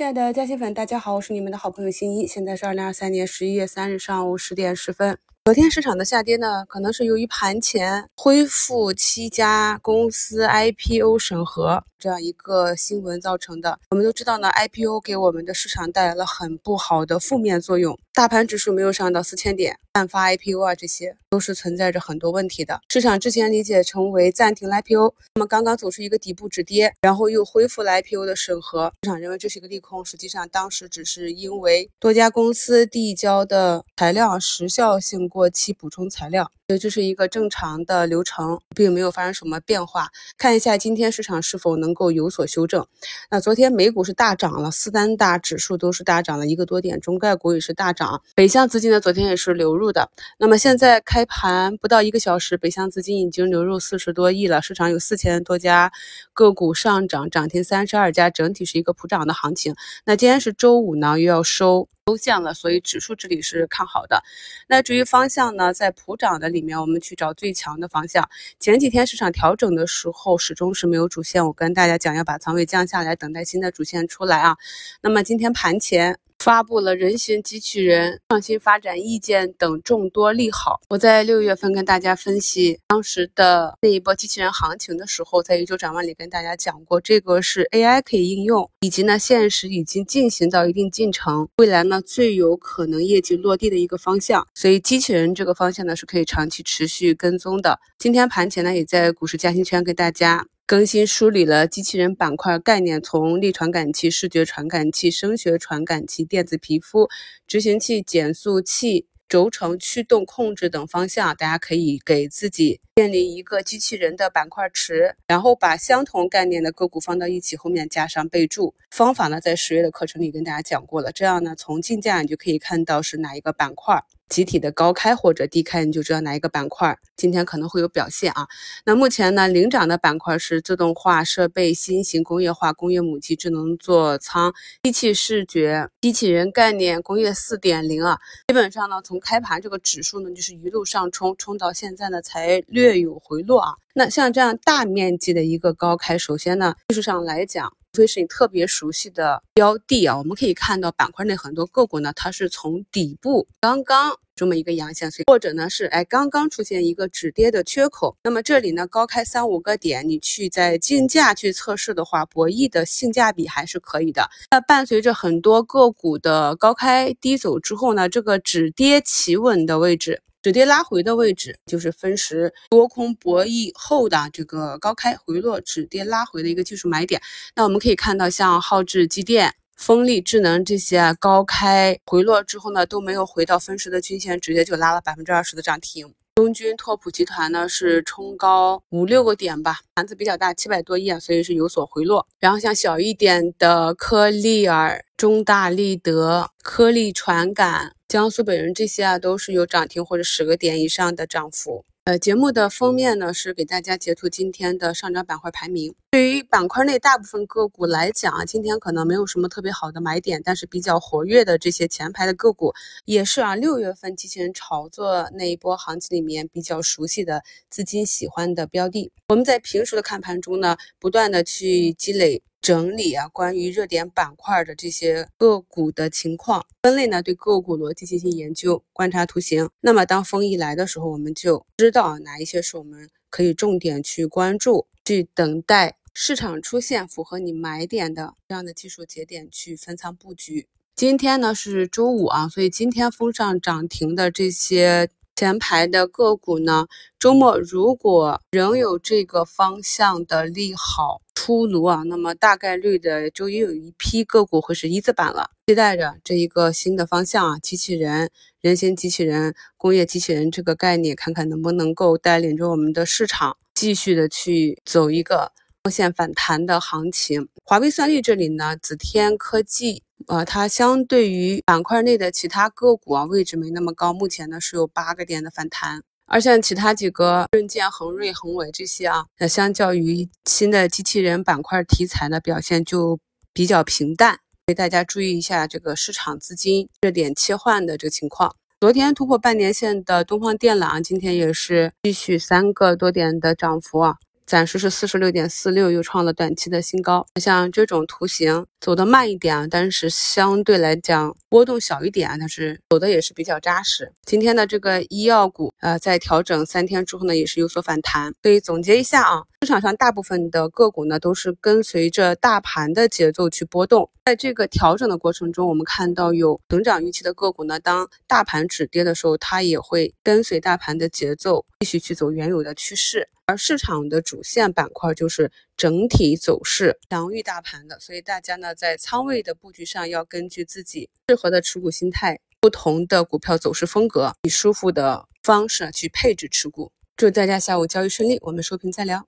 亲爱的嘉兴粉，大家好，我是你们的好朋友新一。现在是二零二三年十一月三日上午十点十分。昨天市场的下跌呢，可能是由于盘前恢复七家公司 IPO 审核这样一个新闻造成的。我们都知道呢，IPO 给我们的市场带来了很不好的负面作用。大盘指数没有上到四千点，案发 IPO 啊，这些都是存在着很多问题的。市场之前理解成为暂停 IPO，那么刚刚走出一个底部止跌，然后又恢复了 IPO 的审核，市场认为这是一个利空。实际上当时只是因为多家公司递交的材料时效性过或其，补充材料。所以这是一个正常的流程，并没有发生什么变化。看一下今天市场是否能够有所修正。那昨天美股是大涨了，四单大指数都是大涨了一个多点，中概股也是大涨。北向资金呢，昨天也是流入的。那么现在开盘不到一个小时，北向资金已经流入四十多亿了，市场有四千多家个股上涨，涨停三十二家，整体是一个普涨的行情。那今天是周五呢，又要收。收线了，所以指数这里是看好的。那至于方向呢，在普涨的里里面，我们去找最强的方向。前几天市场调整的时候，始终是没有主线。我跟大家讲，要把仓位降下来，等待新的主线出来啊。那么今天盘前。发布了人形机器人创新发展意见等众多利好。我在六月份跟大家分析当时的那一波机器人行情的时候，在一周展望里跟大家讲过，这个是 AI 可以应用，以及呢现实已经进行到一定进程，未来呢最有可能业绩落地的一个方向。所以机器人这个方向呢是可以长期持续跟踪的。今天盘前呢也在股市嘉兴圈跟大家。更新梳理了机器人板块概念，从力传感器、视觉传感器、声学传感器、电子皮肤、执行器、减速器。轴承驱动控制等方向，大家可以给自己建立一个机器人的板块池，然后把相同概念的个股放到一起，后面加上备注。方法呢，在十月的课程里跟大家讲过了。这样呢，从竞价你就可以看到是哪一个板块集体的高开或者低开，你就知道哪一个板块今天可能会有表现啊。那目前呢，领涨的板块是自动化设备、新型工业化、工业母机、智能座舱、机器视觉、机器人概念、工业四点零啊。基本上呢，从开盘这个指数呢，就是一路上冲，冲到现在呢才略有回落啊。那像这样大面积的一个高开，首先呢，技术上来讲，除非是你特别熟悉的标的啊，我们可以看到板块内很多个股呢，它是从底部刚刚。这么一个阳线，所以或者呢是哎刚刚出现一个止跌的缺口，那么这里呢高开三五个点，你去在竞价去测试的话，博弈的性价比还是可以的。那伴随着很多个股的高开低走之后呢，这个止跌企稳的位置，止跌拉回的位置，就是分时多空博弈后的这个高开回落止跌拉回的一个技术买点。那我们可以看到，像浩智机电。风力智能这些，高开回落之后呢，都没有回到分时的均线，直接就拉了百分之二十的涨停。中军拓普集团呢是冲高五六个点吧，盘子比较大，七百多亿啊，所以是有所回落。然后像小一点的科利尔、中大力德、科利传感、江苏北人这些啊，都是有涨停或者十个点以上的涨幅。呃，节目的封面呢是给大家截图今天的上涨板块排名。对于板块内大部分个股来讲啊，今天可能没有什么特别好的买点，但是比较活跃的这些前排的个股，也是啊六月份机器人炒作那一波行情里面比较熟悉的资金喜欢的标的。我们在平时的看盘中呢，不断的去积累。整理啊，关于热点板块的这些个股的情况分类呢，对个股逻辑进行研究，观察图形。那么当风一来的时候，我们就知道哪一些是我们可以重点去关注，去等待市场出现符合你买点的这样的技术节点去分仓布局。今天呢是周五啊，所以今天封上涨停的这些。前排的个股呢，周末如果仍有这个方向的利好出炉啊，那么大概率的周一有一批个股会是一字板了。期待着这一个新的方向啊，机器人、人形机器人、工业机器人这个概念，看看能不能够带领着我们的市场继续的去走一个光线反弹的行情。华为算力这里呢，紫天科技。呃，它相对于板块内的其他个股啊，位置没那么高。目前呢是有八个点的反弹，而像其他几个润健、恒瑞、恒伟这些啊，那相较于新的机器人板块题材的表现就比较平淡，所以大家注意一下这个市场资金热点切换的这个情况。昨天突破半年线的东方电缆，今天也是继续三个多点的涨幅啊。暂时是四十六点四六，又创了短期的新高。像这种图形走的慢一点啊，但是相对来讲波动小一点啊，它是走的也是比较扎实。今天的这个医药股呃，在调整三天之后呢，也是有所反弹。所以总结一下啊，市场上大部分的个股呢，都是跟随着大盘的节奏去波动。在这个调整的过程中，我们看到有成长预期的个股呢，当大盘止跌的时候，它也会跟随大盘的节奏继续去走原有的趋势。而市场的主线板块就是整体走势强于大盘的，所以大家呢在仓位的布局上要根据自己适合的持股心态、不同的股票走势风格，以舒服的方式去配置持股。祝大家下午交易顺利，我们收评再聊。